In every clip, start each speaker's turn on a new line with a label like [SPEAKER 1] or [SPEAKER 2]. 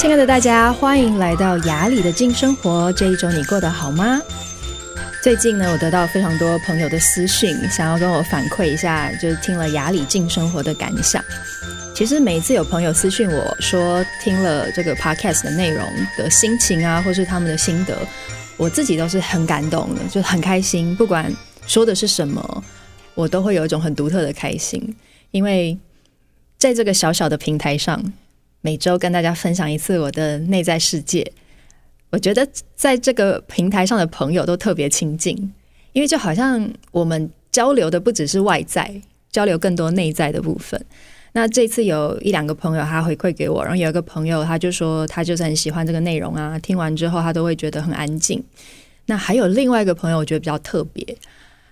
[SPEAKER 1] 亲爱的大家，欢迎来到雅里的静生活。这一周你过得好吗？最近呢，我得到非常多朋友的私讯，想要跟我反馈一下，就是听了雅里静生活的感想。其实每一次有朋友私讯我说听了这个 podcast 的内容的心情啊，或是他们的心得，我自己都是很感动的，就很开心。不管说的是什么，我都会有一种很独特的开心，因为在这个小小的平台上。每周跟大家分享一次我的内在世界，我觉得在这个平台上的朋友都特别亲近，因为就好像我们交流的不只是外在，交流更多内在的部分。那这次有一两个朋友他回馈给我，然后有一个朋友他就说他就是很喜欢这个内容啊，听完之后他都会觉得很安静。那还有另外一个朋友我觉得比较特别，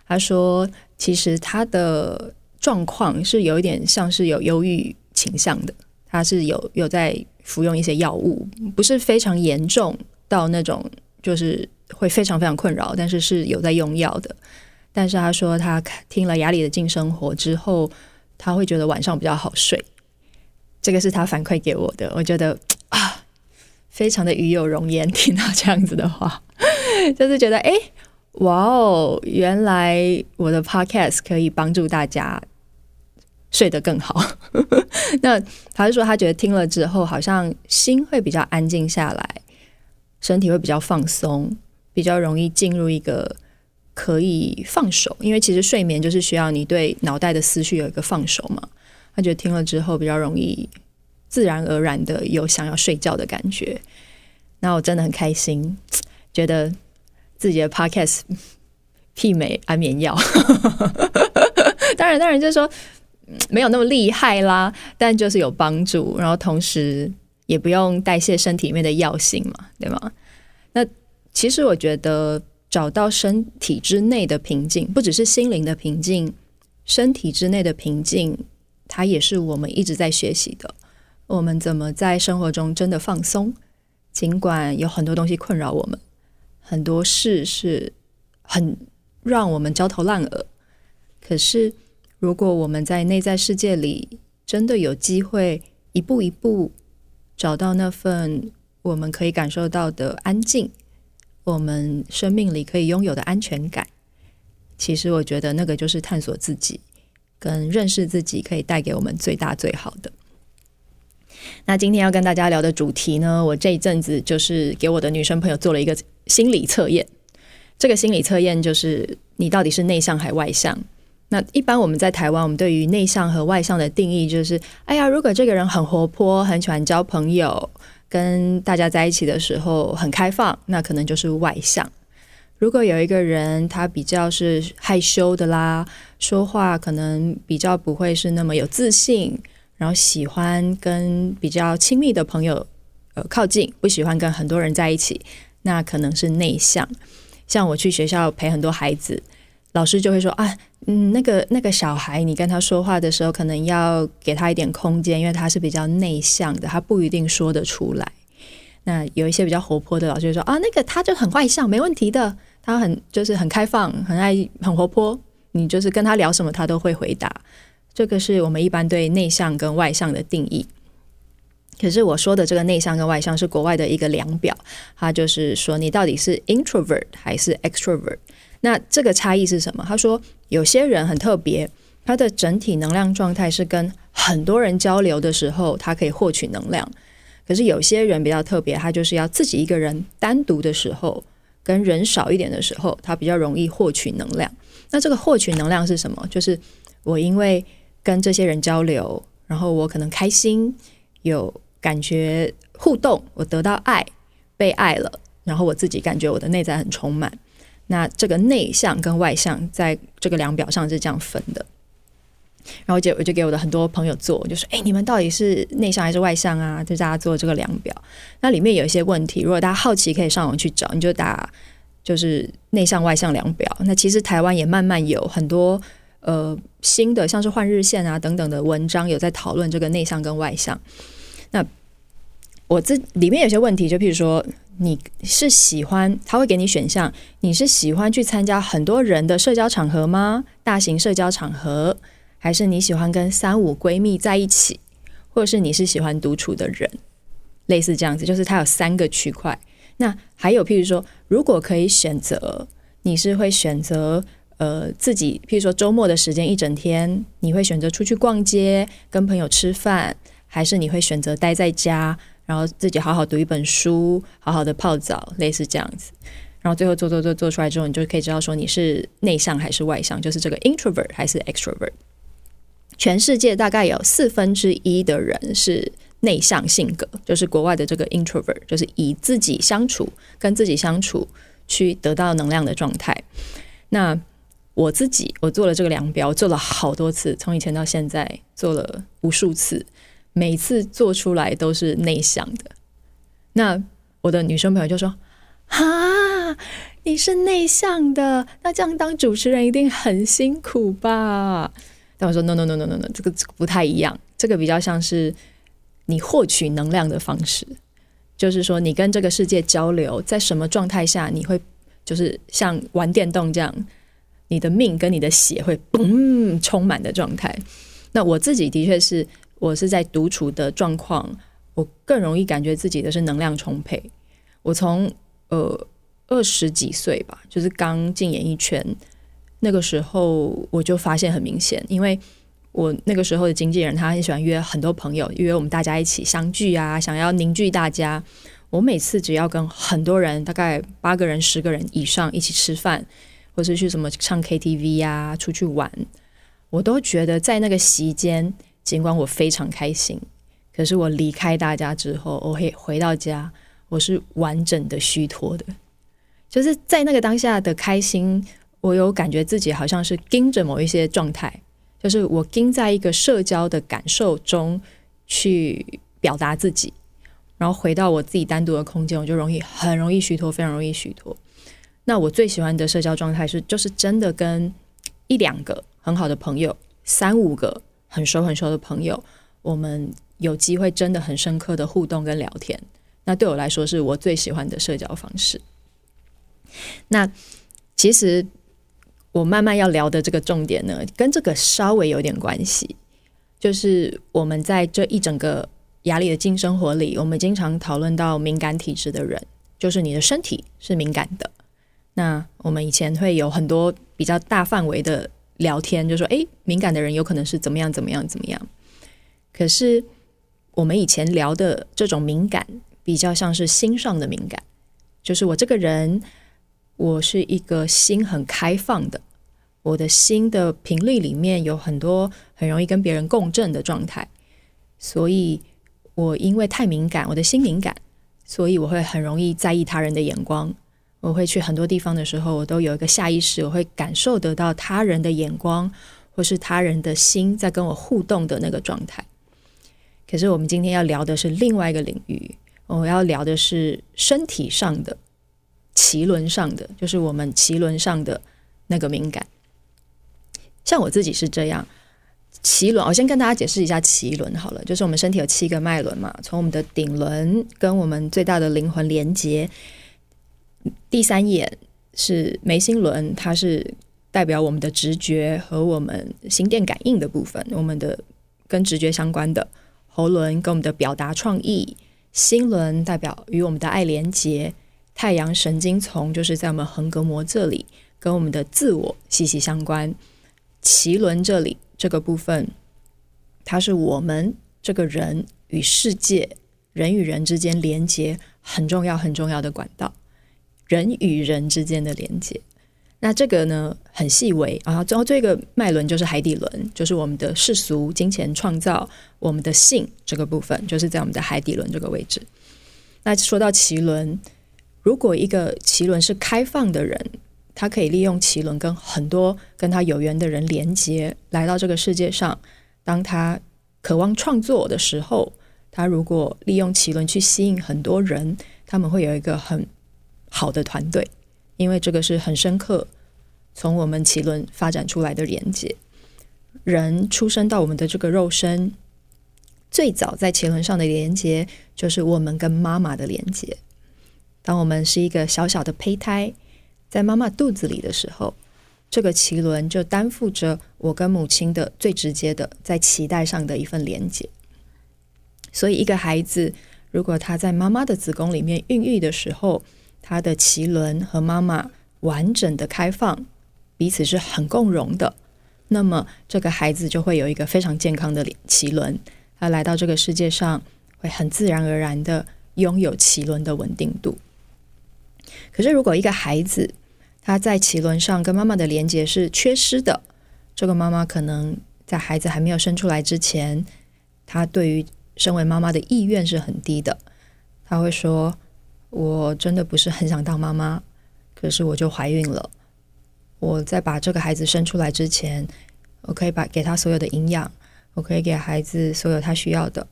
[SPEAKER 1] 他说其实他的状况是有一点像是有忧郁倾向的。他是有有在服用一些药物，不是非常严重到那种就是会非常非常困扰，但是是有在用药的。但是他说他听了雅里的静生活之后，他会觉得晚上比较好睡。这个是他反馈给我的，我觉得啊，非常的与有荣焉。听到这样子的话，就是觉得哎，哇哦，原来我的 podcast 可以帮助大家。睡得更好，那他就说他觉得听了之后，好像心会比较安静下来，身体会比较放松，比较容易进入一个可以放手。因为其实睡眠就是需要你对脑袋的思绪有一个放手嘛。他觉得听了之后比较容易自然而然的有想要睡觉的感觉。那我真的很开心，觉得自己的 podcast 媲美安眠药。当然，当然就是说。没有那么厉害啦，但就是有帮助，然后同时也不用代谢身体里面的药性嘛，对吗？那其实我觉得找到身体之内的平静，不只是心灵的平静，身体之内的平静，它也是我们一直在学习的。我们怎么在生活中真的放松？尽管有很多东西困扰我们，很多事是很让我们焦头烂额，可是。如果我们在内在世界里真的有机会一步一步找到那份我们可以感受到的安静，我们生命里可以拥有的安全感，其实我觉得那个就是探索自己跟认识自己可以带给我们最大最好的。那今天要跟大家聊的主题呢，我这一阵子就是给我的女生朋友做了一个心理测验。这个心理测验就是你到底是内向还外向？那一般我们在台湾，我们对于内向和外向的定义就是：哎呀，如果这个人很活泼，很喜欢交朋友，跟大家在一起的时候很开放，那可能就是外向。如果有一个人他比较是害羞的啦，说话可能比较不会是那么有自信，然后喜欢跟比较亲密的朋友呃靠近，不喜欢跟很多人在一起，那可能是内向。像我去学校陪很多孩子。老师就会说啊，嗯，那个那个小孩，你跟他说话的时候，可能要给他一点空间，因为他是比较内向的，他不一定说得出来。那有一些比较活泼的老师就说啊，那个他就很外向，没问题的，他很就是很开放，很爱很活泼，你就是跟他聊什么，他都会回答。这个是我们一般对内向跟外向的定义。可是我说的这个内向跟外向是国外的一个量表，它就是说你到底是 introvert 还是 extrovert。那这个差异是什么？他说，有些人很特别，他的整体能量状态是跟很多人交流的时候，他可以获取能量。可是有些人比较特别，他就是要自己一个人单独的时候，跟人少一点的时候，他比较容易获取能量。那这个获取能量是什么？就是我因为跟这些人交流，然后我可能开心，有感觉互动，我得到爱，被爱了，然后我自己感觉我的内在很充满。那这个内向跟外向在这个量表上是这样分的，然后就我就给我的很多朋友做，就说：“哎，你们到底是内向还是外向啊？”就大家做这个量表。那里面有一些问题，如果大家好奇，可以上网去找，你就打就是内向外向量表。那其实台湾也慢慢有很多呃新的，像是换日线啊等等的文章，有在讨论这个内向跟外向。那我这里面有些问题，就譬如说。你是喜欢他会给你选项，你是喜欢去参加很多人的社交场合吗？大型社交场合，还是你喜欢跟三五闺蜜在一起，或者是你是喜欢独处的人？类似这样子，就是它有三个区块。那还有，譬如说，如果可以选择，你是会选择呃自己，譬如说周末的时间一整天，你会选择出去逛街、跟朋友吃饭，还是你会选择待在家，然后自己好好读一本书，好好的泡澡，类似这样子。然后最后做做做做出来之后，你就可以知道说你是内向还是外向，就是这个 introvert 还是 extrovert。全世界大概有四分之一的人是内向性格，就是国外的这个 introvert，就是以自己相处、跟自己相处去得到能量的状态。那我自己，我做了这个量表，做了好多次，从以前到现在做了无数次，每次做出来都是内向的。那我的女生朋友就说：“哈，你是内向的，那这样当主持人一定很辛苦吧？”但我说 no no no no no no，这个这个不太一样，这个比较像是你获取能量的方式，就是说你跟这个世界交流，在什么状态下你会就是像玩电动这样，你的命跟你的血会嘣充满的状态。那我自己的确是我是在独处的状况，我更容易感觉自己的是能量充沛。我从呃二十几岁吧，就是刚进演艺圈。那个时候我就发现很明显，因为我那个时候的经纪人他很喜欢约很多朋友，约我们大家一起相聚啊，想要凝聚大家。我每次只要跟很多人，大概八个人、十个人以上一起吃饭，或是去什么唱 KTV 啊、出去玩，我都觉得在那个席间，尽管我非常开心，可是我离开大家之后，我会回到家，我是完整的虚脱的，就是在那个当下的开心。我有感觉自己好像是盯着某一些状态，就是我盯在一个社交的感受中去表达自己，然后回到我自己单独的空间，我就容易很容易虚脱，非常容易虚脱。那我最喜欢的社交状态是，就是真的跟一两个很好的朋友，三五个很熟很熟的朋友，我们有机会真的很深刻的互动跟聊天。那对我来说，是我最喜欢的社交方式。那其实。我慢慢要聊的这个重点呢，跟这个稍微有点关系，就是我们在这一整个压力的静生活里，我们经常讨论到敏感体质的人，就是你的身体是敏感的。那我们以前会有很多比较大范围的聊天，就说，诶，敏感的人有可能是怎么样怎么样怎么样。可是我们以前聊的这种敏感，比较像是心上的敏感，就是我这个人。我是一个心很开放的，我的心的频率里面有很多很容易跟别人共振的状态，所以我因为太敏感，我的心敏感，所以我会很容易在意他人的眼光。我会去很多地方的时候，我都有一个下意识，我会感受得到他人的眼光，或是他人的心在跟我互动的那个状态。可是我们今天要聊的是另外一个领域，我要聊的是身体上的。脐轮上的，就是我们脐轮上的那个敏感。像我自己是这样，脐轮，我先跟大家解释一下脐轮好了，就是我们身体有七个脉轮嘛，从我们的顶轮跟我们最大的灵魂连接，第三眼是眉心轮，它是代表我们的直觉和我们心电感应的部分，我们的跟直觉相关的喉轮跟我们的表达创意，心轮代表与我们的爱连接。太阳神经丛就是在我们横膈膜这里，跟我们的自我息息相关。脐轮这里这个部分，它是我们这个人与世界、人与人之间连接很重要、很重要的管道。人与人之间的连接，那这个呢很细微啊。然后这个脉轮就是海底轮，就是我们的世俗、金钱、创造、我们的性这个部分，就是在我们的海底轮这个位置。那说到脐轮。如果一个脐轮是开放的人，他可以利用脐轮跟很多跟他有缘的人连接，来到这个世界上。当他渴望创作的时候，他如果利用脐轮去吸引很多人，他们会有一个很好的团队，因为这个是很深刻从我们脐轮发展出来的连接。人出生到我们的这个肉身，最早在脐轮上的连接，就是我们跟妈妈的连接。当我们是一个小小的胚胎，在妈妈肚子里的时候，这个脐轮就担负着我跟母亲的最直接的在脐带上的一份连接。所以，一个孩子如果他在妈妈的子宫里面孕育的时候，他的脐轮和妈妈完整的开放，彼此是很共融的，那么这个孩子就会有一个非常健康的脐轮，他来到这个世界上会很自然而然的拥有脐轮的稳定度。可是，如果一个孩子他在脐轮上跟妈妈的连接是缺失的，这个妈妈可能在孩子还没有生出来之前，她对于身为妈妈的意愿是很低的，她会说。我真的不是很想当妈妈，可是我就怀孕了。我在把这个孩子生出来之前，我可以把给他所有的营养，我可以给孩子所有他需要的。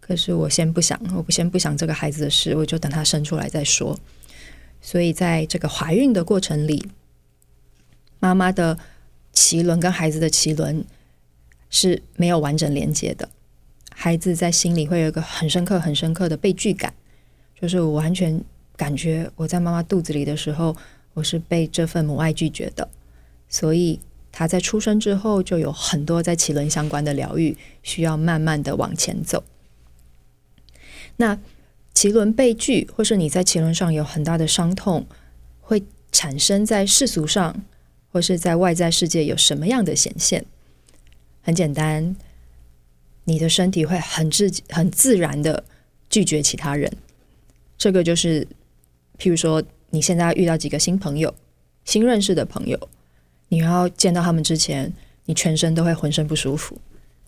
[SPEAKER 1] 可是我先不想，我不先不想这个孩子的事，我就等他生出来再说。所以在这个怀孕的过程里，妈妈的脐轮跟孩子的脐轮是没有完整连接的，孩子在心里会有一个很深刻、很深刻的被拒感。就是我完全感觉我在妈妈肚子里的时候，我是被这份母爱拒绝的，所以他在出生之后就有很多在脐轮相关的疗愈，需要慢慢的往前走。那脐轮被拒，或是你在脐轮上有很大的伤痛，会产生在世俗上，或是在外在世界有什么样的显现？很简单，你的身体会很自很自然的拒绝其他人。这个就是，譬如说，你现在遇到几个新朋友、新认识的朋友，你要见到他们之前，你全身都会浑身不舒服，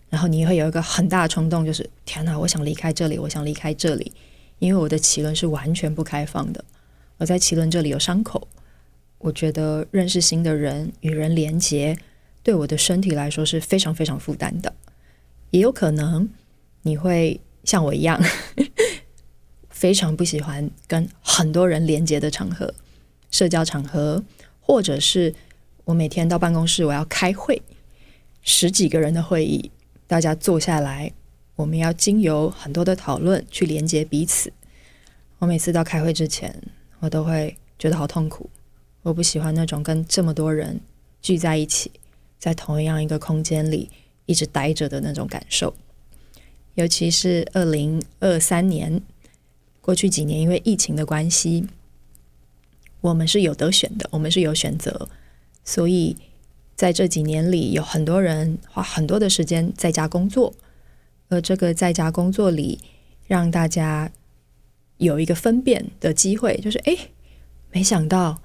[SPEAKER 1] 然后你会有一个很大的冲动，就是天哪，我想离开这里，我想离开这里，因为我的脐轮是完全不开放的，我在脐轮这里有伤口，我觉得认识新的人、与人连接，对我的身体来说是非常非常负担的，也有可能你会像我一样。非常不喜欢跟很多人连接的场合，社交场合，或者是我每天到办公室，我要开会，十几个人的会议，大家坐下来，我们要经由很多的讨论去连接彼此。我每次到开会之前，我都会觉得好痛苦。我不喜欢那种跟这么多人聚在一起，在同样一个空间里一直待着的那种感受，尤其是二零二三年。过去几年，因为疫情的关系，我们是有得选的，我们是有选择，所以在这几年里，有很多人花很多的时间在家工作，而这个在家工作里，让大家有一个分辨的机会，就是哎，没想到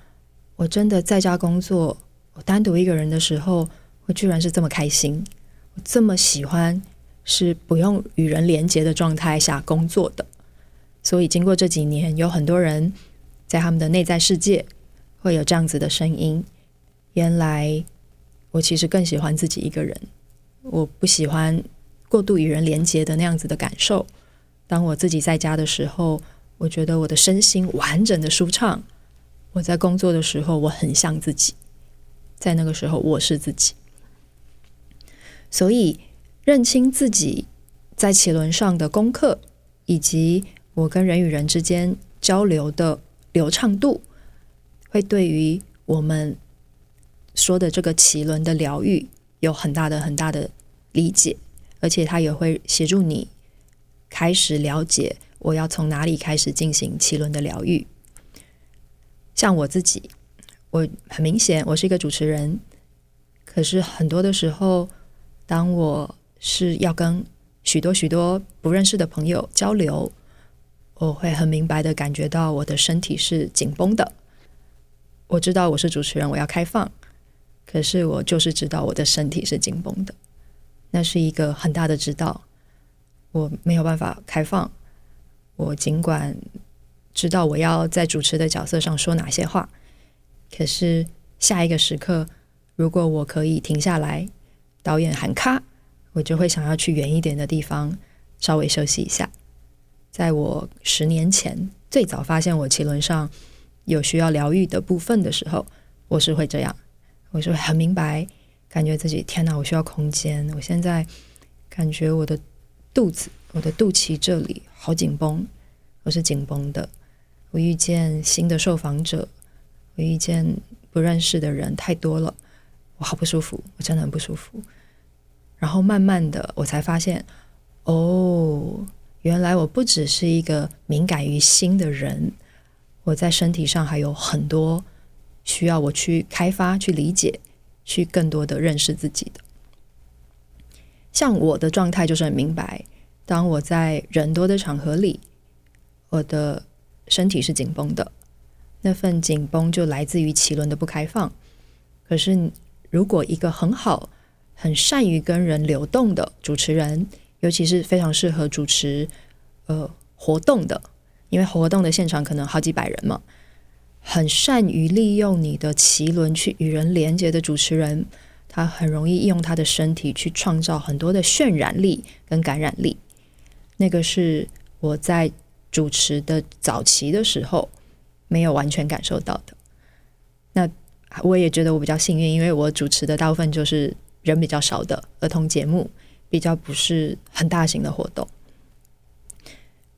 [SPEAKER 1] 我真的在家工作，我单独一个人的时候，我居然是这么开心，我这么喜欢是不用与人连接的状态下工作的。所以，经过这几年，有很多人在他们的内在世界会有这样子的声音。原来，我其实更喜欢自己一个人，我不喜欢过度与人连接的那样子的感受。当我自己在家的时候，我觉得我的身心完整的舒畅。我在工作的时候，我很像自己，在那个时候，我是自己。所以，认清自己在脐轮上的功课，以及我跟人与人之间交流的流畅度，会对于我们说的这个脐轮的疗愈有很大的很大的理解，而且它也会协助你开始了解我要从哪里开始进行脐轮的疗愈。像我自己，我很明显我是一个主持人，可是很多的时候，当我是要跟许多许多不认识的朋友交流。我会很明白的感觉到我的身体是紧绷的。我知道我是主持人，我要开放，可是我就是知道我的身体是紧绷的，那是一个很大的知道。我没有办法开放。我尽管知道我要在主持的角色上说哪些话，可是下一个时刻，如果我可以停下来，导演喊卡，我就会想要去远一点的地方，稍微休息一下。在我十年前最早发现我脐轮上有需要疗愈的部分的时候，我是会这样，我是很明白，感觉自己天哪，我需要空间。我现在感觉我的肚子、我的肚脐这里好紧绷，我是紧绷的。我遇见新的受访者，我遇见不认识的人太多了，我好不舒服，我真的很不舒服。然后慢慢的，我才发现，哦。原来我不只是一个敏感于心的人，我在身体上还有很多需要我去开发、去理解、去更多的认识自己的。像我的状态就是很明白，当我在人多的场合里，我的身体是紧绷的，那份紧绷就来自于脐轮的不开放。可是，如果一个很好、很善于跟人流动的主持人，尤其是非常适合主持呃活动的，因为活动的现场可能好几百人嘛，很善于利用你的脐轮去与人连接的主持人。他很容易用他的身体去创造很多的渲染力跟感染力，那个是我在主持的早期的时候没有完全感受到的。那我也觉得我比较幸运，因为我主持的大部分就是人比较少的儿童节目，比较不是很大型的活动。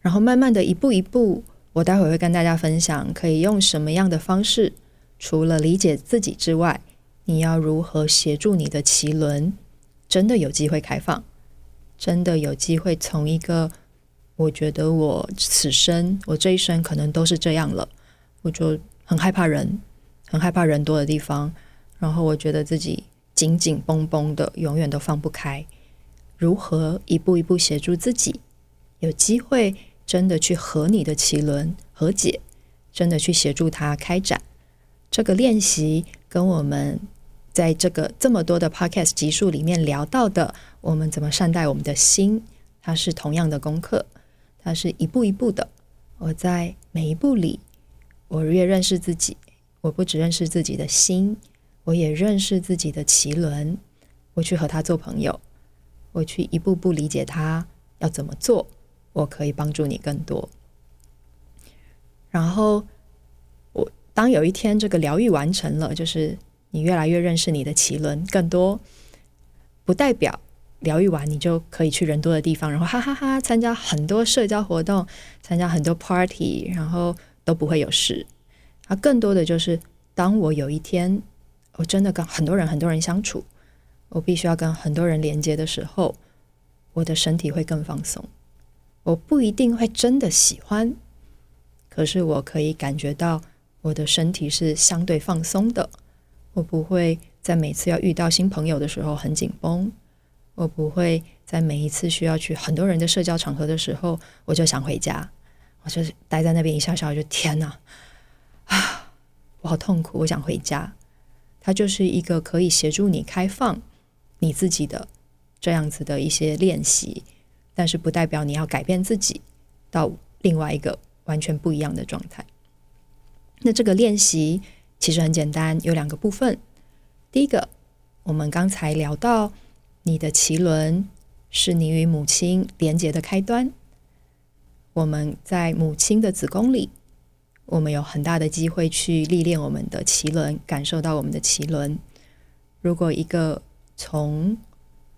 [SPEAKER 1] 然后慢慢的一步一步，我待会会跟大家分享，可以用什么样的方式，除了理解自己之外。你要如何协助你的脐轮真的有机会开放？真的有机会从一个我觉得我此生我这一生可能都是这样了，我就很害怕人，很害怕人多的地方，然后我觉得自己紧紧绷绷的，永远都放不开。如何一步一步协助自己，有机会真的去和你的脐轮和解，真的去协助他开展这个练习，跟我们。在这个这么多的 podcast 集数里面聊到的，我们怎么善待我们的心，它是同样的功课，它是一步一步的。我在每一步里，我越认识自己，我不只认识自己的心，我也认识自己的脐轮。我去和他做朋友，我去一步步理解他要怎么做，我可以帮助你更多。然后我当有一天这个疗愈完成了，就是。你越来越认识你的脐轮更多，不代表疗愈完你就可以去人多的地方，然后哈哈哈哈参加很多社交活动，参加很多 party，然后都不会有事。啊，更多的就是当我有一天我真的跟很多人很多人相处，我必须要跟很多人连接的时候，我的身体会更放松。我不一定会真的喜欢，可是我可以感觉到我的身体是相对放松的。我不会在每次要遇到新朋友的时候很紧绷，我不会在每一次需要去很多人的社交场合的时候，我就想回家，我就待在那边一下下，我就天哪，啊，我好痛苦，我想回家。它就是一个可以协助你开放你自己的这样子的一些练习，但是不代表你要改变自己到另外一个完全不一样的状态。那这个练习。其实很简单，有两个部分。第一个，我们刚才聊到，你的脐轮是你与母亲连接的开端。我们在母亲的子宫里，我们有很大的机会去历练我们的脐轮，感受到我们的脐轮。如果一个从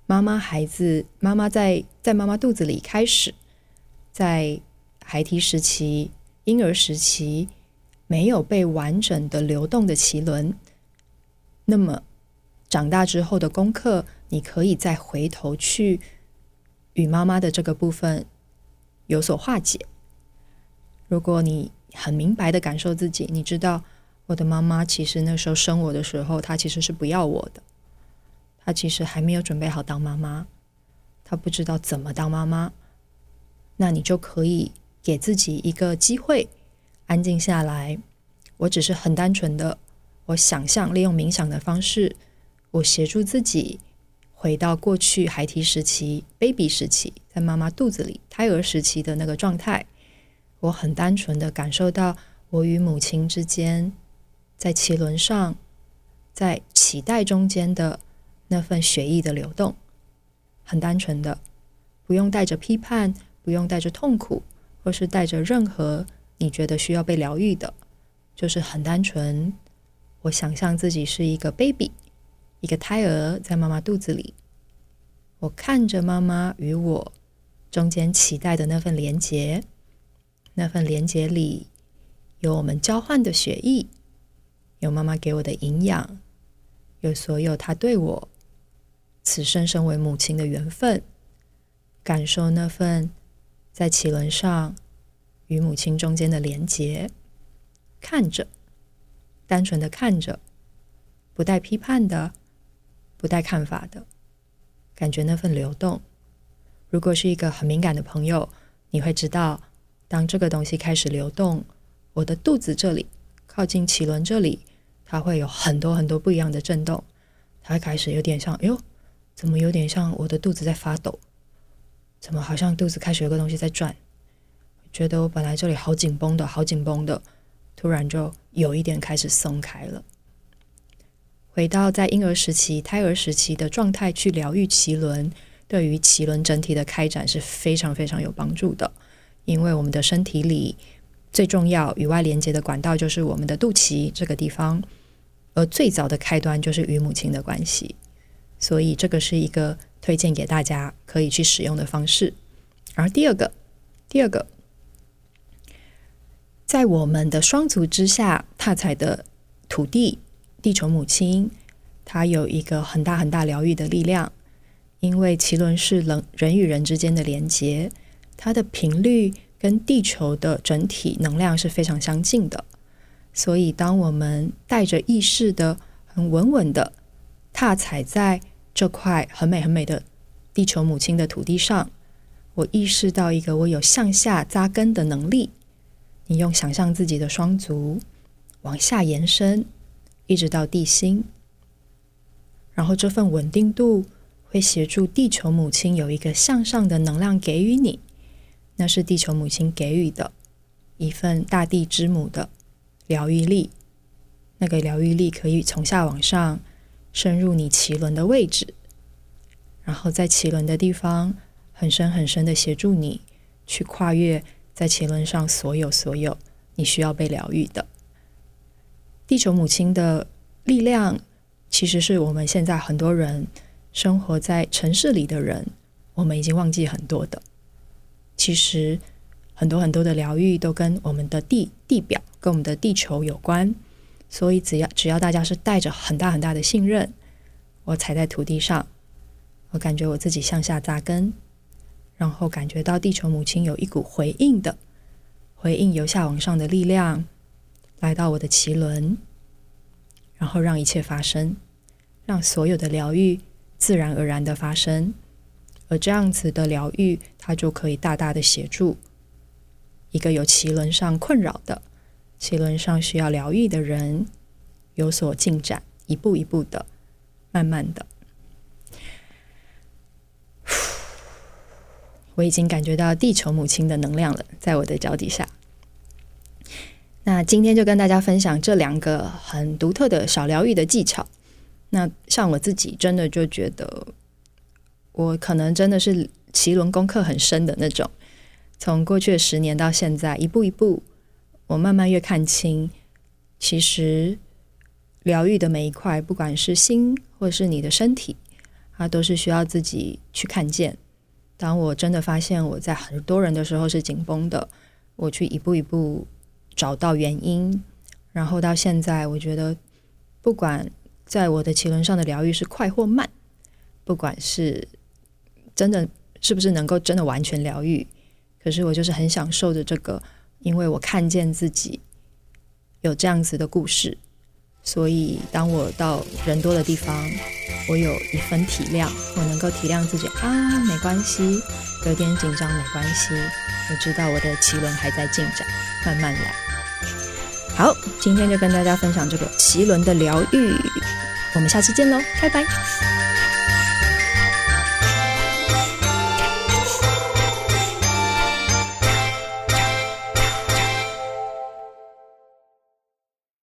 [SPEAKER 1] 妈妈孩子妈妈在在妈妈肚子里开始，在孩提时期、婴儿时期。没有被完整的流动的脐轮，那么长大之后的功课，你可以再回头去与妈妈的这个部分有所化解。如果你很明白的感受自己，你知道我的妈妈其实那时候生我的时候，她其实是不要我的，她其实还没有准备好当妈妈，她不知道怎么当妈妈，那你就可以给自己一个机会。安静下来，我只是很单纯的，我想象利用冥想的方式，我协助自己回到过去孩提时期、baby 时期，在妈妈肚子里胎儿时期的那个状态。我很单纯的感受到我与母亲之间在脐轮上、在脐带中间的那份血液的流动，很单纯的，不用带着批判，不用带着痛苦，或是带着任何。你觉得需要被疗愈的，就是很单纯。我想象自己是一个 baby，一个胎儿在妈妈肚子里。我看着妈妈与我中间脐带的那份连结，那份连结里有我们交换的血液，有妈妈给我的营养，有所有她对我此生身为母亲的缘分，感受那份在脐轮上与母亲中间的连接，看着，单纯的看着，不带批判的，不带看法的，感觉那份流动。如果是一个很敏感的朋友，你会知道，当这个东西开始流动，我的肚子这里靠近脐轮这里，它会有很多很多不一样的震动，它会开始有点像，哎呦，怎么有点像我的肚子在发抖？怎么好像肚子开始有个东西在转？觉得我本来这里好紧绷的，好紧绷的，突然就有一点开始松开了。回到在婴儿时期、胎儿时期的状态去疗愈脐轮。对于脐轮整体的开展是非常非常有帮助的，因为我们的身体里最重要与外连接的管道就是我们的肚脐这个地方，而最早的开端就是与母亲的关系，所以这个是一个推荐给大家可以去使用的方式。而第二个，第二个，在我们的双足之下踏踩的土地，地球母亲，它有一个很大很大疗愈的力量。因为脐轮是人人与人之间的连接，它的频率跟地球的整体能量是非常相近的，所以当我们带着意识的很稳稳的踏踩在这块很美很美的地球母亲的土地上，我意识到一个我有向下扎根的能力。你用想象自己的双足往下延伸，一直到地心，然后这份稳定度。会协助地球母亲有一个向上的能量给予你，那是地球母亲给予的一份大地之母的疗愈力。那个疗愈力可以从下往上深入你脐轮的位置，然后在脐轮的地方很深很深的协助你去跨越在脐轮上所有所有你需要被疗愈的。地球母亲的力量，其实是我们现在很多人。生活在城市里的人，我们已经忘记很多的。其实，很多很多的疗愈都跟我们的地地表、跟我们的地球有关。所以，只要只要大家是带着很大很大的信任，我踩在土地上，我感觉我自己向下扎根，然后感觉到地球母亲有一股回应的回应，由下往上的力量来到我的脐轮，然后让一切发生，让所有的疗愈。自然而然的发生，而这样子的疗愈，它就可以大大的协助一个有脐轮上困扰的、脐轮上需要疗愈的人有所进展，一步一步的，慢慢的。我已经感觉到地球母亲的能量了，在我的脚底下。那今天就跟大家分享这两个很独特的小疗愈的技巧。那像我自己，真的就觉得，我可能真的是脐轮功课很深的那种。从过去的十年到现在，一步一步，我慢慢越看清，其实疗愈的每一块，不管是心或是你的身体，它都是需要自己去看见。当我真的发现我在很多人的时候是紧绷的，我去一步一步找到原因，然后到现在，我觉得不管。在我的脐轮上的疗愈是快或慢，不管是真的是不是能够真的完全疗愈，可是我就是很享受的这个，因为我看见自己有这样子的故事，所以当我到人多的地方，我有一份体谅，我能够体谅自己啊，没关系，有点紧张没关系，我知道我的脐轮还在进展，慢慢来。好，今天就跟大家分享这个脐轮的疗愈。我们下期见喽，拜拜。